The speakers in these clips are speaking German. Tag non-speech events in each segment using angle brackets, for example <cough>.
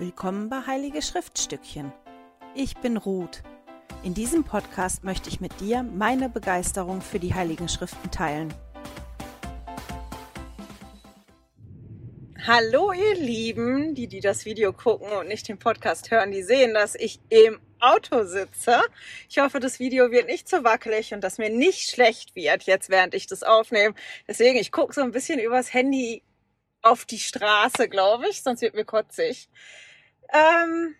Willkommen bei Heilige Schriftstückchen. Ich bin Ruth. In diesem Podcast möchte ich mit dir meine Begeisterung für die Heiligen Schriften teilen. Hallo ihr Lieben, die, die das Video gucken und nicht den Podcast hören, die sehen, dass ich im Auto sitze. Ich hoffe, das Video wird nicht zu wackelig und dass mir nicht schlecht wird jetzt, während ich das aufnehme. Deswegen, ich gucke so ein bisschen übers Handy auf die Straße, glaube ich, sonst wird mir kotzig. Ähm,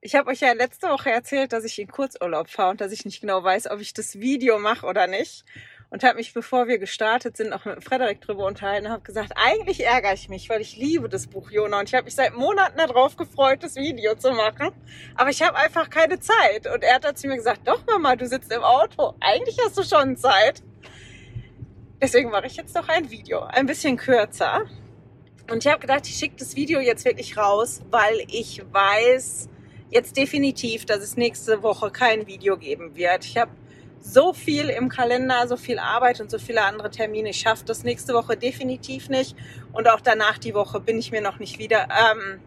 ich habe euch ja letzte Woche erzählt, dass ich in Kurzurlaub fahre und dass ich nicht genau weiß, ob ich das Video mache oder nicht. Und habe mich, bevor wir gestartet sind, auch mit Frederik drüber unterhalten und habe gesagt, eigentlich ärgere ich mich, weil ich liebe das Buch Jona und ich habe mich seit Monaten darauf gefreut, das Video zu machen. Aber ich habe einfach keine Zeit. Und er hat dann zu mir gesagt, doch Mama, du sitzt im Auto. Eigentlich hast du schon Zeit. Deswegen mache ich jetzt noch ein Video. Ein bisschen kürzer. Und ich habe gedacht, ich schicke das Video jetzt wirklich raus, weil ich weiß jetzt definitiv, dass es nächste Woche kein Video geben wird. Ich habe so viel im Kalender, so viel Arbeit und so viele andere Termine. Ich schaffe das nächste Woche definitiv nicht. Und auch danach die Woche bin ich mir noch nicht wieder, ähm,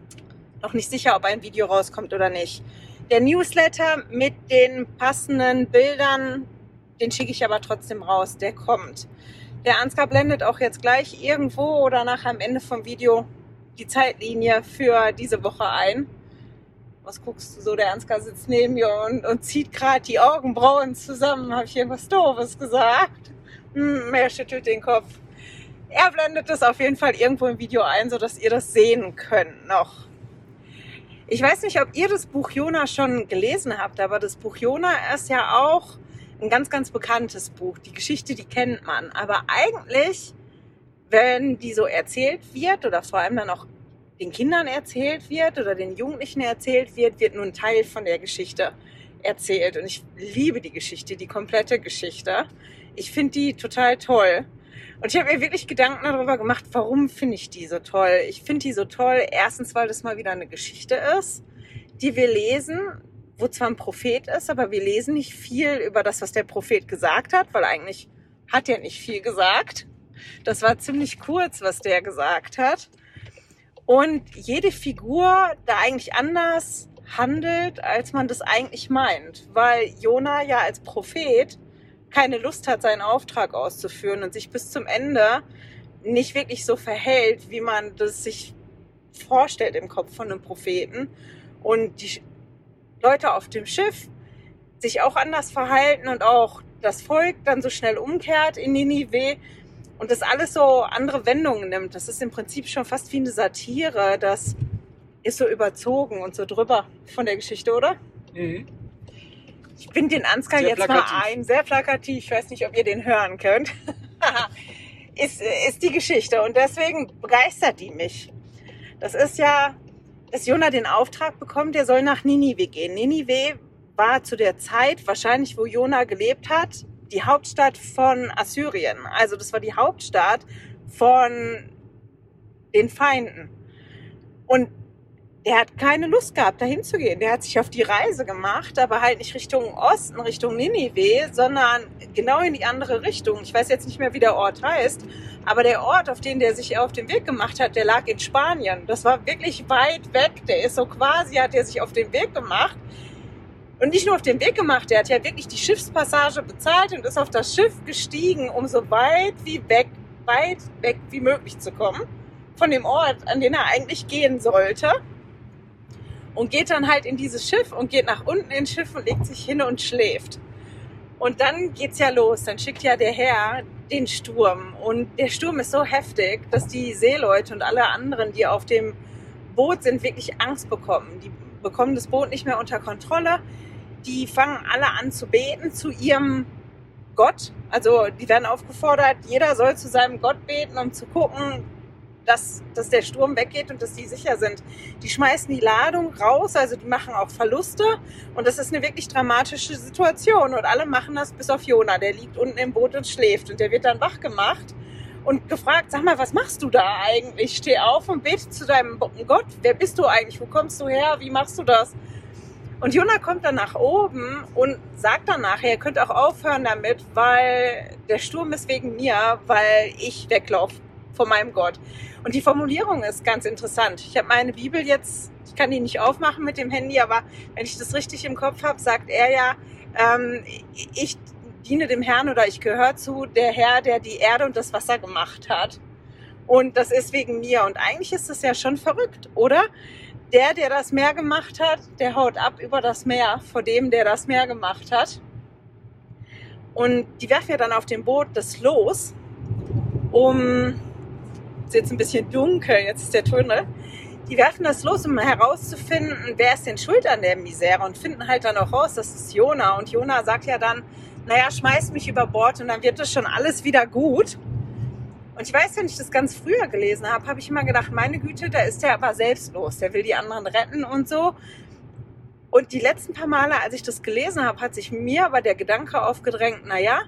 noch nicht sicher, ob ein Video rauskommt oder nicht. Der Newsletter mit den passenden Bildern, den schicke ich aber trotzdem raus. Der kommt. Der Ansgar blendet auch jetzt gleich irgendwo oder nachher am Ende vom Video die Zeitlinie für diese Woche ein. Was guckst du so? Der Ansgar sitzt neben mir und, und zieht gerade die Augenbrauen zusammen. Habe ich irgendwas Doofes gesagt? Hm, er schüttelt den Kopf. Er blendet das auf jeden Fall irgendwo im Video ein, sodass ihr das sehen könnt noch. Ich weiß nicht, ob ihr das Buch Jona schon gelesen habt, aber das Buch Jona ist ja auch ein ganz, ganz bekanntes Buch. Die Geschichte, die kennt man. Aber eigentlich, wenn die so erzählt wird oder vor allem dann auch den Kindern erzählt wird oder den Jugendlichen erzählt wird, wird nur ein Teil von der Geschichte erzählt. Und ich liebe die Geschichte, die komplette Geschichte. Ich finde die total toll. Und ich habe mir wirklich Gedanken darüber gemacht, warum finde ich die so toll. Ich finde die so toll, erstens, weil das mal wieder eine Geschichte ist, die wir lesen, wo zwar ein Prophet ist, aber wir lesen nicht viel über das, was der Prophet gesagt hat, weil eigentlich hat er nicht viel gesagt. Das war ziemlich kurz, was der gesagt hat. Und jede Figur da eigentlich anders handelt, als man das eigentlich meint, weil Jona ja als Prophet keine Lust hat, seinen Auftrag auszuführen und sich bis zum Ende nicht wirklich so verhält, wie man das sich vorstellt im Kopf von einem Propheten. Und die Leute auf dem Schiff sich auch anders verhalten und auch das Volk dann so schnell umkehrt in Ninive und das alles so andere Wendungen nimmt. Das ist im Prinzip schon fast wie eine Satire. Das ist so überzogen und so drüber von der Geschichte, oder? Mhm. Ich bin den Ansgar sehr jetzt plakativ. mal ein, sehr plakativ. Ich weiß nicht, ob ihr den hören könnt. <laughs> ist, ist die Geschichte und deswegen begeistert die mich. Das ist ja dass Jona den Auftrag bekommt, er soll nach Ninive gehen. Ninive war zu der Zeit, wahrscheinlich wo Jona gelebt hat, die Hauptstadt von Assyrien. Also das war die Hauptstadt von den Feinden. Und der hat keine Lust gehabt, dahin zu gehen. Der hat sich auf die Reise gemacht, aber halt nicht Richtung Osten, Richtung Ninive, sondern genau in die andere Richtung. Ich weiß jetzt nicht mehr, wie der Ort heißt, aber der Ort, auf den der sich auf den Weg gemacht hat, der lag in Spanien. Das war wirklich weit weg. Der ist so quasi, hat er sich auf den Weg gemacht. Und nicht nur auf den Weg gemacht, der hat ja wirklich die Schiffspassage bezahlt und ist auf das Schiff gestiegen, um so weit wie weg, weit weg wie möglich zu kommen von dem Ort, an den er eigentlich gehen sollte und geht dann halt in dieses Schiff und geht nach unten ins Schiff und legt sich hin und schläft. Und dann geht's ja los. Dann schickt ja der Herr den Sturm. Und der Sturm ist so heftig, dass die Seeleute und alle anderen, die auf dem Boot sind, wirklich Angst bekommen. Die bekommen das Boot nicht mehr unter Kontrolle. Die fangen alle an zu beten zu ihrem Gott. Also die werden aufgefordert, jeder soll zu seinem Gott beten, um zu gucken, dass, dass der Sturm weggeht und dass die sicher sind. Die schmeißen die Ladung raus, also die machen auch Verluste und das ist eine wirklich dramatische Situation und alle machen das bis auf Jona, der liegt unten im Boot und schläft und der wird dann wach gemacht und gefragt, sag mal, was machst du da eigentlich? Steh auf und bete zu deinem Gott. Wer bist du eigentlich? Wo kommst du her? Wie machst du das? Und Jona kommt dann nach oben und sagt dann nachher, ihr könnt auch aufhören damit, weil der Sturm ist wegen mir, weil ich weglaufe vor meinem Gott. Und die Formulierung ist ganz interessant. Ich habe meine Bibel jetzt, ich kann die nicht aufmachen mit dem Handy, aber wenn ich das richtig im Kopf habe, sagt er ja, ähm, ich diene dem Herrn oder ich gehöre zu der Herr, der die Erde und das Wasser gemacht hat. Und das ist wegen mir. Und eigentlich ist das ja schon verrückt, oder? Der, der das Meer gemacht hat, der haut ab über das Meer vor dem, der das Meer gemacht hat. Und die werfen ja dann auf dem Boot das Los, um, ist jetzt ein bisschen dunkel, jetzt ist der Tunnel, die werfen das los, um herauszufinden, wer ist denn schuld an der Misere und finden halt dann auch raus, das ist Jona. Und Jona sagt ja dann, naja, schmeiß mich über Bord und dann wird das schon alles wieder gut. Und ich weiß, wenn ich das ganz früher gelesen habe, habe ich immer gedacht, meine Güte, da ist der aber selbstlos. Der will die anderen retten und so. Und die letzten paar Male, als ich das gelesen habe, hat sich mir aber der Gedanke aufgedrängt, naja,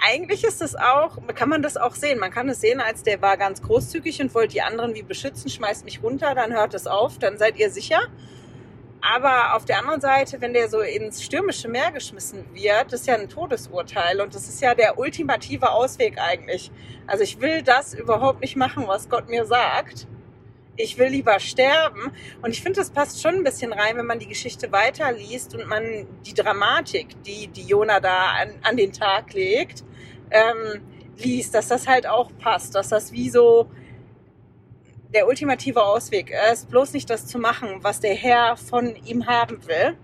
eigentlich ist das auch, kann man das auch sehen. Man kann es sehen, als der war ganz großzügig und wollte die anderen wie beschützen, schmeißt mich runter, dann hört es auf, dann seid ihr sicher. Aber auf der anderen Seite, wenn der so ins stürmische Meer geschmissen wird, ist ja ein Todesurteil und das ist ja der ultimative Ausweg eigentlich. Also ich will das überhaupt nicht machen, was Gott mir sagt. Ich will lieber sterben. Und ich finde, das passt schon ein bisschen rein, wenn man die Geschichte weiterliest und man die Dramatik, die, die Jona da an, an den Tag legt, ähm, liest, dass das halt auch passt, dass das wie so der ultimative Ausweg ist, bloß nicht das zu machen, was der Herr von ihm haben will.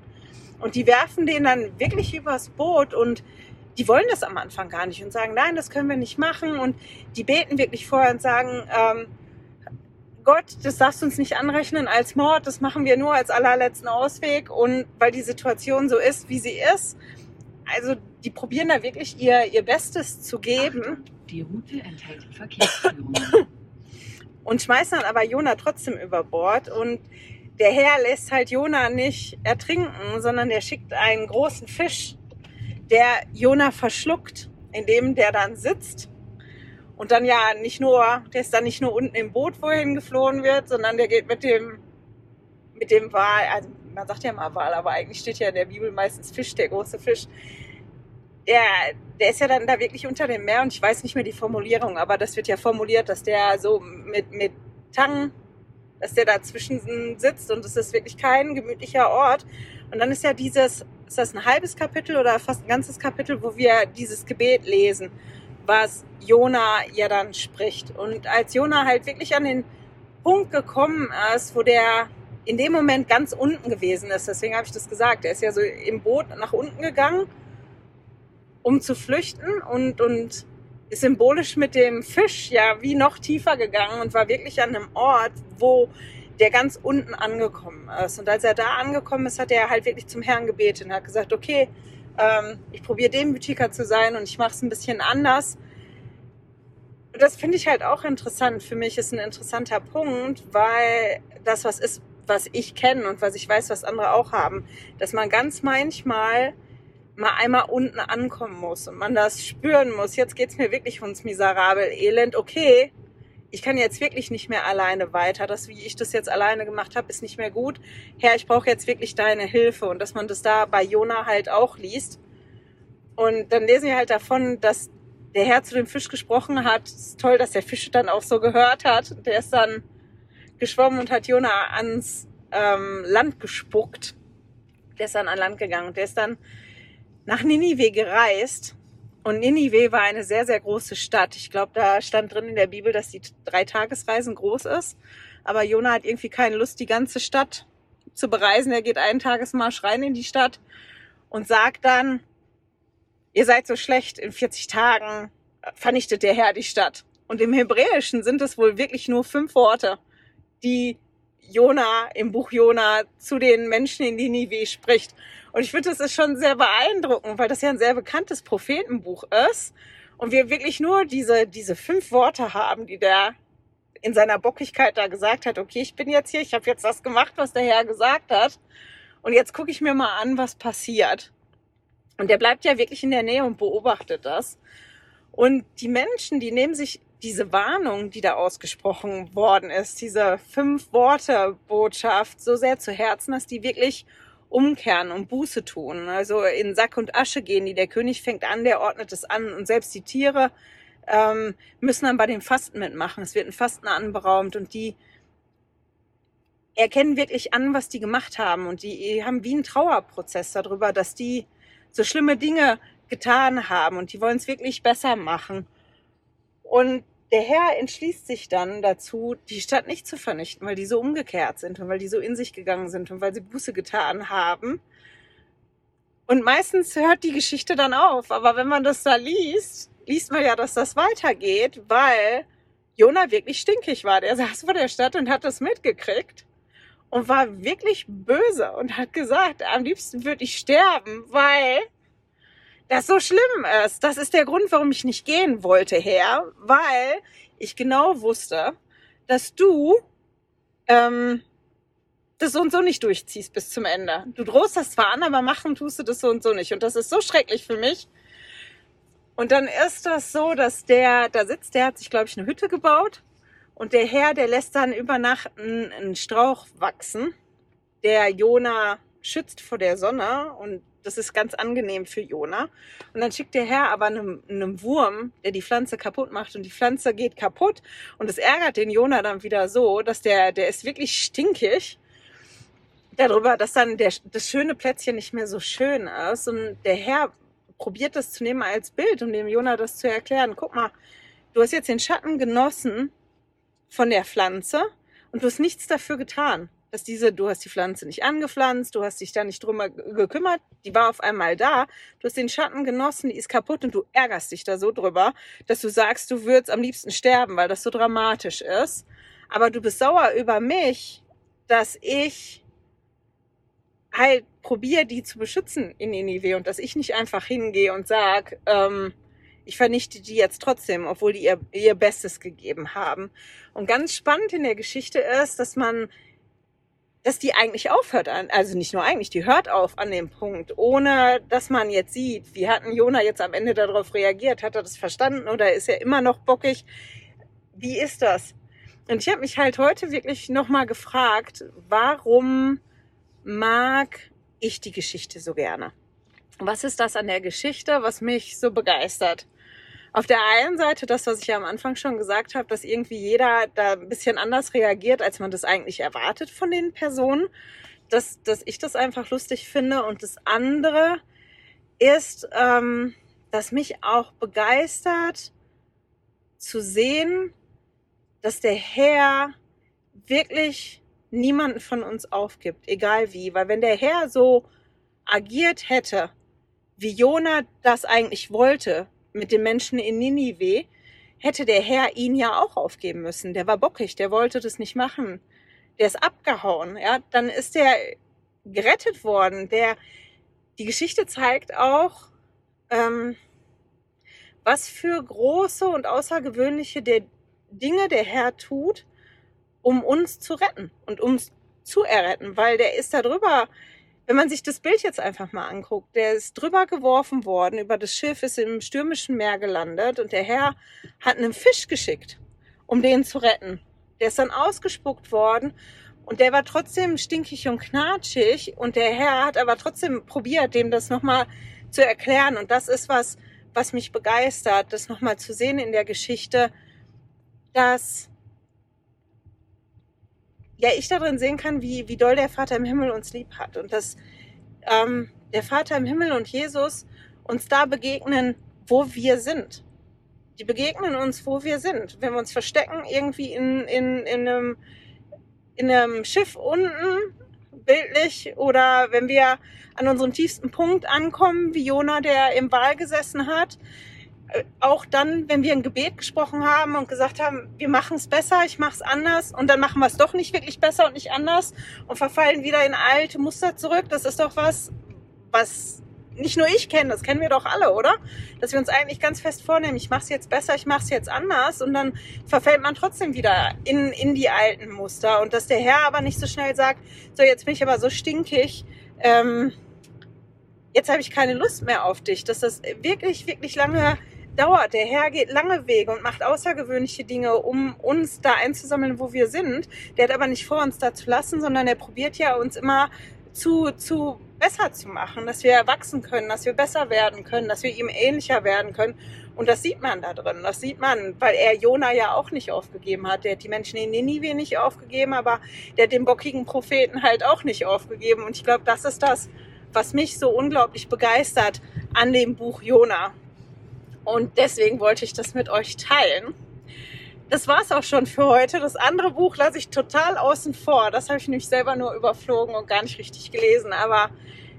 Und die werfen den dann wirklich übers Boot und die wollen das am Anfang gar nicht und sagen, nein, das können wir nicht machen. Und die beten wirklich vorher und sagen, ähm, Gott, das darfst du uns nicht anrechnen als Mord, das machen wir nur als allerletzten Ausweg und weil die Situation so ist, wie sie ist. Also die probieren da wirklich ihr, ihr Bestes zu geben. Achtung, die Route enthält Verkehrsführungen. <laughs> und schmeißen dann aber Jona trotzdem über Bord. Und der Herr lässt halt Jona nicht ertrinken, sondern der schickt einen großen Fisch, der Jona verschluckt, indem der dann sitzt. Und dann ja nicht nur, der ist dann nicht nur unten im Boot, wohin geflohen wird, sondern der geht mit dem, mit dem Wal, also man sagt ja mal Wal, aber eigentlich steht ja in der Bibel meistens Fisch, der große Fisch. Der, der ist ja dann da wirklich unter dem Meer und ich weiß nicht mehr die Formulierung, aber das wird ja formuliert, dass der so mit, mit Tang, dass der dazwischen sitzt und es ist wirklich kein gemütlicher Ort. Und dann ist ja dieses, ist das ein halbes Kapitel oder fast ein ganzes Kapitel, wo wir dieses Gebet lesen, was Jona ja dann spricht. Und als Jona halt wirklich an den Punkt gekommen ist, wo der in dem Moment ganz unten gewesen ist, deswegen habe ich das gesagt, er ist ja so im Boot nach unten gegangen um zu flüchten und, und ist symbolisch mit dem Fisch ja wie noch tiefer gegangen und war wirklich an einem Ort, wo der ganz unten angekommen ist. Und als er da angekommen ist, hat er halt wirklich zum Herrn gebetet und hat gesagt, okay, ähm, ich probiere demütiger zu sein und ich mache es ein bisschen anders. Und das finde ich halt auch interessant. Für mich ist ein interessanter Punkt, weil das was ist, was ich kenne und was ich weiß, was andere auch haben, dass man ganz manchmal mal einmal unten ankommen muss und man das spüren muss. Jetzt geht's mir wirklich ums miserabel Elend. Okay, ich kann jetzt wirklich nicht mehr alleine weiter. Das, wie ich das jetzt alleine gemacht habe, ist nicht mehr gut. Herr, ich brauche jetzt wirklich deine Hilfe. Und dass man das da bei Jona halt auch liest. Und dann lesen wir halt davon, dass der Herr zu dem Fisch gesprochen hat. Es ist toll, dass der Fisch dann auch so gehört hat. Der ist dann geschwommen und hat Jona ans ähm, Land gespuckt. Der ist dann an Land gegangen. Der ist dann nach Ninive gereist. Und Ninive war eine sehr, sehr große Stadt. Ich glaube, da stand drin in der Bibel, dass die drei Tagesreisen groß ist. Aber Jona hat irgendwie keine Lust, die ganze Stadt zu bereisen. Er geht einen Tagesmarsch rein in die Stadt und sagt dann, ihr seid so schlecht, in 40 Tagen vernichtet der Herr die Stadt. Und im Hebräischen sind es wohl wirklich nur fünf Worte, die Jona im Buch Jona zu den Menschen in Ninive spricht. Und ich finde, das ist schon sehr beeindruckend, weil das ja ein sehr bekanntes Prophetenbuch ist. Und wir wirklich nur diese, diese fünf Worte haben, die der in seiner Bockigkeit da gesagt hat, okay, ich bin jetzt hier, ich habe jetzt das gemacht, was der Herr gesagt hat. Und jetzt gucke ich mir mal an, was passiert. Und der bleibt ja wirklich in der Nähe und beobachtet das. Und die Menschen, die nehmen sich diese Warnung, die da ausgesprochen worden ist, diese fünf Worte Botschaft so sehr zu Herzen, dass die wirklich umkehren und Buße tun. Also in Sack und Asche gehen die. Der König fängt an, der ordnet es an und selbst die Tiere ähm, müssen dann bei dem Fasten mitmachen. Es wird ein Fasten anberaumt und die erkennen wirklich an, was die gemacht haben und die haben wie einen Trauerprozess darüber, dass die so schlimme Dinge getan haben und die wollen es wirklich besser machen. Und der Herr entschließt sich dann dazu, die Stadt nicht zu vernichten, weil die so umgekehrt sind und weil die so in sich gegangen sind und weil sie Buße getan haben. Und meistens hört die Geschichte dann auf. Aber wenn man das da liest, liest man ja, dass das weitergeht, weil Jona wirklich stinkig war. Der saß vor der Stadt und hat das mitgekriegt und war wirklich böse und hat gesagt, am liebsten würde ich sterben, weil das so schlimm ist. Das ist der Grund, warum ich nicht gehen wollte, Herr, weil ich genau wusste, dass du ähm, das so und so nicht durchziehst bis zum Ende. Du drohst das zwar an, aber machen tust du das so und so nicht. Und das ist so schrecklich für mich. Und dann ist das so, dass der da sitzt, der hat sich, glaube ich, eine Hütte gebaut und der Herr, der lässt dann über Nacht einen, einen Strauch wachsen, der Jona schützt vor der Sonne und das ist ganz angenehm für Jona. Und dann schickt der Herr aber einem, einem Wurm, der die Pflanze kaputt macht und die Pflanze geht kaputt und es ärgert den Jona dann wieder so, dass der, der ist wirklich stinkig darüber, dass dann der, das schöne Plätzchen nicht mehr so schön ist und der Herr probiert das zu nehmen als Bild, um dem Jona das zu erklären. Guck mal, du hast jetzt den Schatten genossen von der Pflanze und du hast nichts dafür getan. Dass diese, du hast die Pflanze nicht angepflanzt, du hast dich da nicht drum gekümmert, die war auf einmal da, du hast den Schatten genossen, die ist kaputt und du ärgerst dich da so drüber, dass du sagst, du würdest am liebsten sterben, weil das so dramatisch ist. Aber du bist sauer über mich, dass ich halt probiere, die zu beschützen in Ninive und dass ich nicht einfach hingehe und sag, ähm, ich vernichte die jetzt trotzdem, obwohl die ihr, ihr Bestes gegeben haben. Und ganz spannend in der Geschichte ist, dass man, dass die eigentlich aufhört an, also nicht nur eigentlich, die hört auf an dem Punkt, ohne dass man jetzt sieht, wie hat ein Jona jetzt am Ende darauf reagiert? Hat er das verstanden oder ist er immer noch bockig? Wie ist das? Und ich habe mich halt heute wirklich nochmal gefragt, warum mag ich die Geschichte so gerne? Was ist das an der Geschichte, was mich so begeistert? Auf der einen Seite das, was ich ja am Anfang schon gesagt habe, dass irgendwie jeder da ein bisschen anders reagiert, als man das eigentlich erwartet von den Personen, dass, dass ich das einfach lustig finde. Und das andere ist, ähm, dass mich auch begeistert zu sehen, dass der Herr wirklich niemanden von uns aufgibt, egal wie. Weil wenn der Herr so agiert hätte, wie Jona das eigentlich wollte, mit den Menschen in Ninive, hätte der Herr ihn ja auch aufgeben müssen. Der war bockig, der wollte das nicht machen. Der ist abgehauen, ja. Dann ist der gerettet worden. Der, die Geschichte zeigt auch, ähm, was für große und außergewöhnliche der Dinge der Herr tut, um uns zu retten und uns zu erretten, weil der ist da drüber wenn man sich das Bild jetzt einfach mal anguckt, der ist drüber geworfen worden, über das Schiff ist im stürmischen Meer gelandet und der Herr hat einen Fisch geschickt, um den zu retten. Der ist dann ausgespuckt worden und der war trotzdem stinkig und knatschig und der Herr hat aber trotzdem probiert, dem das nochmal zu erklären und das ist was, was mich begeistert, das nochmal zu sehen in der Geschichte, dass ja, ich darin sehen kann, wie, wie doll der Vater im Himmel uns lieb hat und dass ähm, der Vater im Himmel und Jesus uns da begegnen, wo wir sind. Die begegnen uns, wo wir sind. Wenn wir uns verstecken, irgendwie in, in, in, einem, in einem Schiff unten, bildlich, oder wenn wir an unserem tiefsten Punkt ankommen, wie Jona, der im Wal gesessen hat, auch dann, wenn wir ein Gebet gesprochen haben und gesagt haben, wir machen es besser, ich mache es anders und dann machen wir es doch nicht wirklich besser und nicht anders und verfallen wieder in alte Muster zurück, das ist doch was, was nicht nur ich kenne, das kennen wir doch alle, oder? Dass wir uns eigentlich ganz fest vornehmen, ich mache es jetzt besser, ich mache es jetzt anders und dann verfällt man trotzdem wieder in, in die alten Muster und dass der Herr aber nicht so schnell sagt, so jetzt bin ich aber so stinkig, ähm, jetzt habe ich keine Lust mehr auf dich, dass das wirklich, wirklich lange dauert. Der Herr geht lange Wege und macht außergewöhnliche Dinge, um uns da einzusammeln, wo wir sind. Der hat aber nicht vor, uns da zu lassen, sondern er probiert ja uns immer zu, zu besser zu machen, dass wir wachsen können, dass wir besser werden können, dass wir ihm ähnlicher werden können. Und das sieht man da drin. Das sieht man, weil er Jona ja auch nicht aufgegeben hat. Der hat die Menschen in Ninive nicht aufgegeben, aber der hat den bockigen Propheten halt auch nicht aufgegeben. Und ich glaube, das ist das, was mich so unglaublich begeistert an dem Buch Jona. Und deswegen wollte ich das mit euch teilen. Das war's auch schon für heute. Das andere Buch lasse ich total außen vor. Das habe ich nämlich selber nur überflogen und gar nicht richtig gelesen. Aber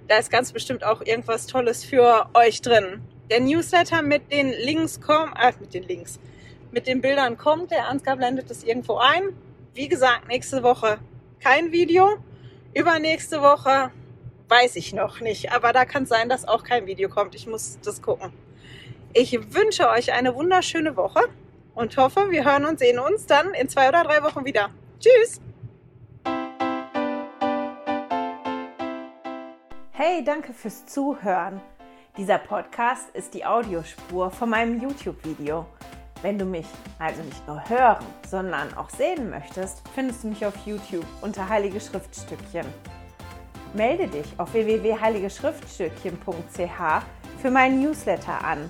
da ist ganz bestimmt auch irgendwas Tolles für euch drin. Der Newsletter mit den Links kommt, äh, mit den Links, mit den Bildern kommt. Der Ansgar blendet es irgendwo ein. Wie gesagt, nächste Woche kein Video. Übernächste Woche weiß ich noch nicht. Aber da kann es sein, dass auch kein Video kommt. Ich muss das gucken. Ich wünsche euch eine wunderschöne Woche und hoffe, wir hören und sehen uns dann in zwei oder drei Wochen wieder. Tschüss! Hey, danke fürs Zuhören. Dieser Podcast ist die Audiospur von meinem YouTube-Video. Wenn du mich also nicht nur hören, sondern auch sehen möchtest, findest du mich auf YouTube unter Heilige Schriftstückchen. Melde dich auf www.heiligeschriftstückchen.ch für meinen Newsletter an